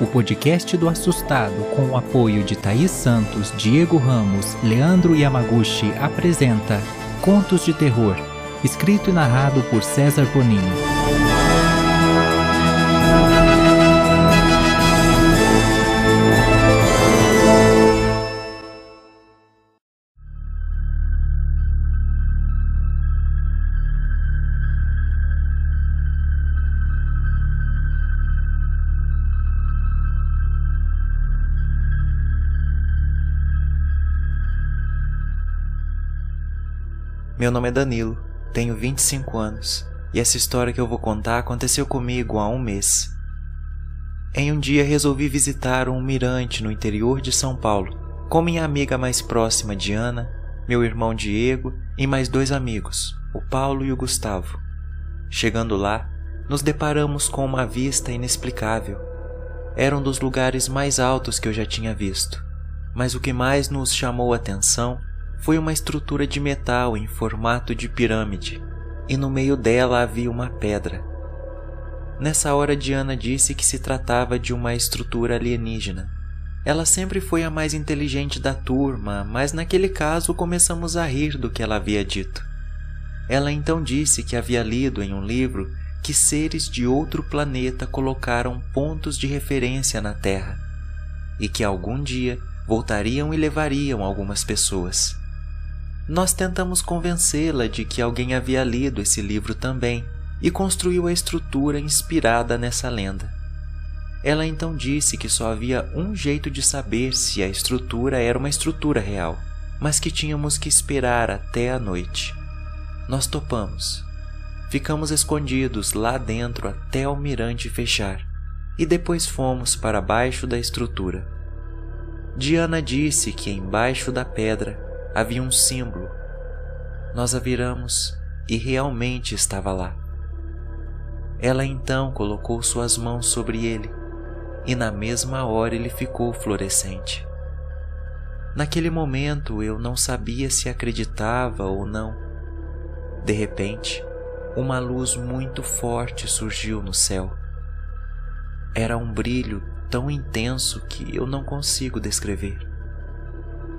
O podcast do Assustado, com o apoio de Thaís Santos, Diego Ramos, Leandro Yamaguchi, apresenta Contos de Terror, escrito e narrado por César Bonini. Meu nome é Danilo, tenho 25 anos e essa história que eu vou contar aconteceu comigo há um mês. Em um dia resolvi visitar um mirante no interior de São Paulo com minha amiga mais próxima Diana, meu irmão Diego e mais dois amigos, o Paulo e o Gustavo. Chegando lá, nos deparamos com uma vista inexplicável. Era um dos lugares mais altos que eu já tinha visto, mas o que mais nos chamou a atenção foi uma estrutura de metal em formato de pirâmide, e no meio dela havia uma pedra. Nessa hora, Diana disse que se tratava de uma estrutura alienígena. Ela sempre foi a mais inteligente da turma, mas naquele caso começamos a rir do que ela havia dito. Ela então disse que havia lido em um livro que seres de outro planeta colocaram pontos de referência na Terra e que algum dia voltariam e levariam algumas pessoas. Nós tentamos convencê-la de que alguém havia lido esse livro também e construiu a estrutura inspirada nessa lenda. Ela então disse que só havia um jeito de saber se a estrutura era uma estrutura real, mas que tínhamos que esperar até a noite. Nós topamos. Ficamos escondidos lá dentro até o mirante fechar e depois fomos para baixo da estrutura. Diana disse que embaixo da pedra havia um símbolo. Nós a viramos e realmente estava lá. Ela então colocou suas mãos sobre ele e na mesma hora ele ficou fluorescente. Naquele momento eu não sabia se acreditava ou não. De repente, uma luz muito forte surgiu no céu. Era um brilho tão intenso que eu não consigo descrever.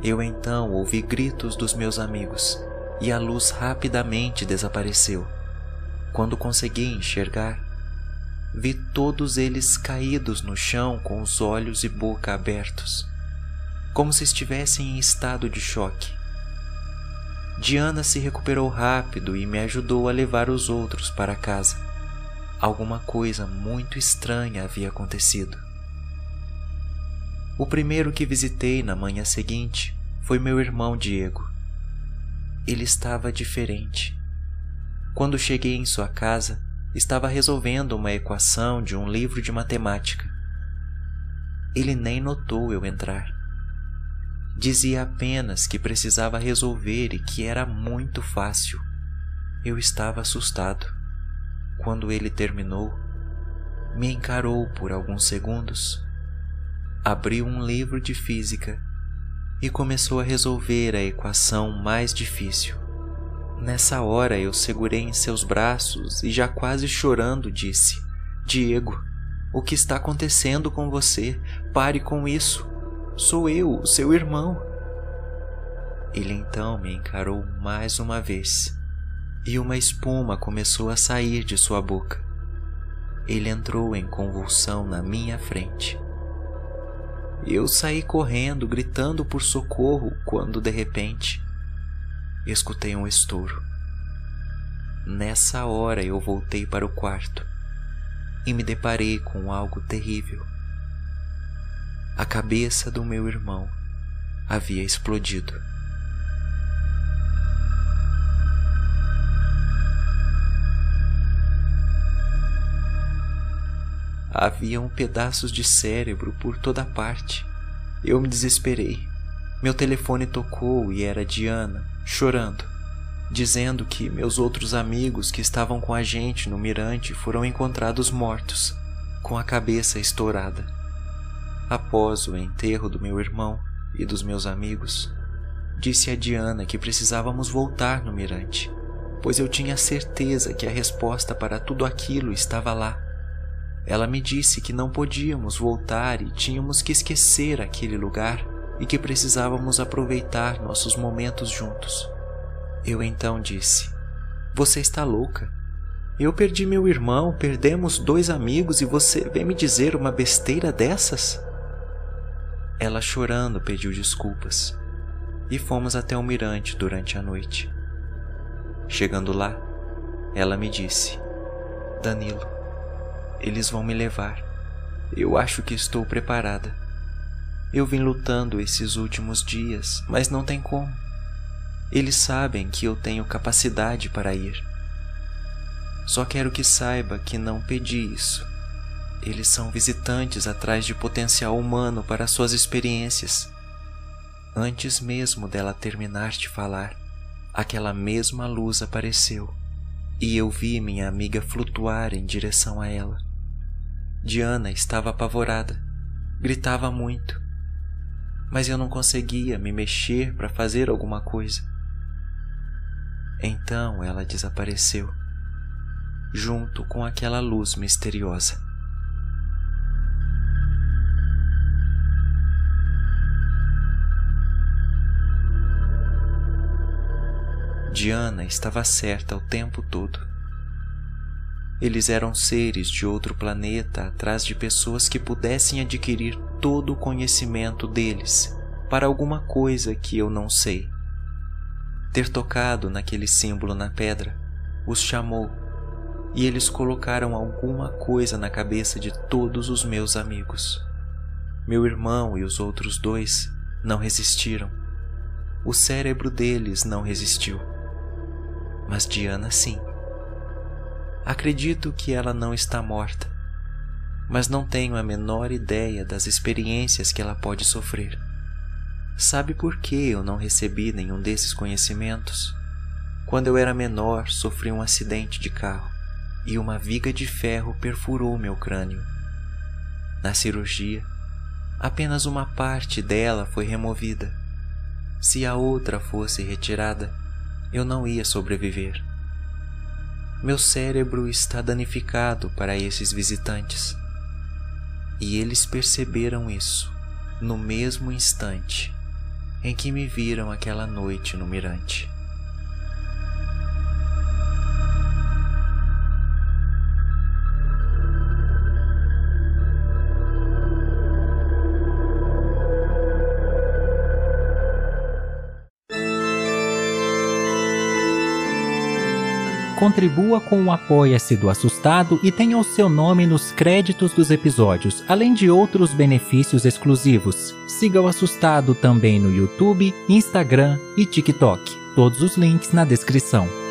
Eu então ouvi gritos dos meus amigos e a luz rapidamente desapareceu. Quando consegui enxergar, vi todos eles caídos no chão com os olhos e boca abertos, como se estivessem em estado de choque. Diana se recuperou rápido e me ajudou a levar os outros para casa. Alguma coisa muito estranha havia acontecido. O primeiro que visitei na manhã seguinte foi meu irmão Diego. Ele estava diferente. Quando cheguei em sua casa, estava resolvendo uma equação de um livro de matemática. Ele nem notou eu entrar. Dizia apenas que precisava resolver e que era muito fácil. Eu estava assustado. Quando ele terminou, me encarou por alguns segundos abriu um livro de física e começou a resolver a equação mais difícil. Nessa hora eu segurei em seus braços e já quase chorando disse: Diego, o que está acontecendo com você? Pare com isso. Sou eu, seu irmão. Ele então me encarou mais uma vez e uma espuma começou a sair de sua boca. Ele entrou em convulsão na minha frente. Eu saí correndo, gritando por socorro, quando de repente escutei um estouro. Nessa hora eu voltei para o quarto e me deparei com algo terrível. A cabeça do meu irmão havia explodido. Haviam pedaços de cérebro por toda parte. Eu me desesperei. Meu telefone tocou e era Diana, chorando, dizendo que meus outros amigos que estavam com a gente no mirante foram encontrados mortos, com a cabeça estourada. Após o enterro do meu irmão e dos meus amigos, disse a Diana que precisávamos voltar no mirante, pois eu tinha certeza que a resposta para tudo aquilo estava lá ela me disse que não podíamos voltar e tínhamos que esquecer aquele lugar e que precisávamos aproveitar nossos momentos juntos. Eu então disse: Você está louca? Eu perdi meu irmão, perdemos dois amigos e você vem me dizer uma besteira dessas? Ela chorando pediu desculpas e fomos até o mirante durante a noite. Chegando lá, ela me disse: Danilo, eles vão me levar. Eu acho que estou preparada. Eu vim lutando esses últimos dias, mas não tem como. Eles sabem que eu tenho capacidade para ir. Só quero que saiba que não pedi isso. Eles são visitantes atrás de potencial humano para suas experiências. Antes mesmo dela terminar de falar, aquela mesma luz apareceu e eu vi minha amiga flutuar em direção a ela. Diana estava apavorada, gritava muito, mas eu não conseguia me mexer para fazer alguma coisa. Então ela desapareceu junto com aquela luz misteriosa. Diana estava certa o tempo todo. Eles eram seres de outro planeta atrás de pessoas que pudessem adquirir todo o conhecimento deles para alguma coisa que eu não sei. Ter tocado naquele símbolo na pedra os chamou e eles colocaram alguma coisa na cabeça de todos os meus amigos. Meu irmão e os outros dois não resistiram. O cérebro deles não resistiu. Mas Diana sim. Acredito que ela não está morta, mas não tenho a menor ideia das experiências que ela pode sofrer. Sabe por que eu não recebi nenhum desses conhecimentos? Quando eu era menor, sofri um acidente de carro e uma viga de ferro perfurou meu crânio. Na cirurgia, apenas uma parte dela foi removida. Se a outra fosse retirada, eu não ia sobreviver. Meu cérebro está danificado para esses visitantes. E eles perceberam isso no mesmo instante em que me viram aquela noite no mirante. Contribua com o Apoia-se do Assustado e tenha o seu nome nos créditos dos episódios, além de outros benefícios exclusivos. Siga o Assustado também no YouTube, Instagram e TikTok. Todos os links na descrição.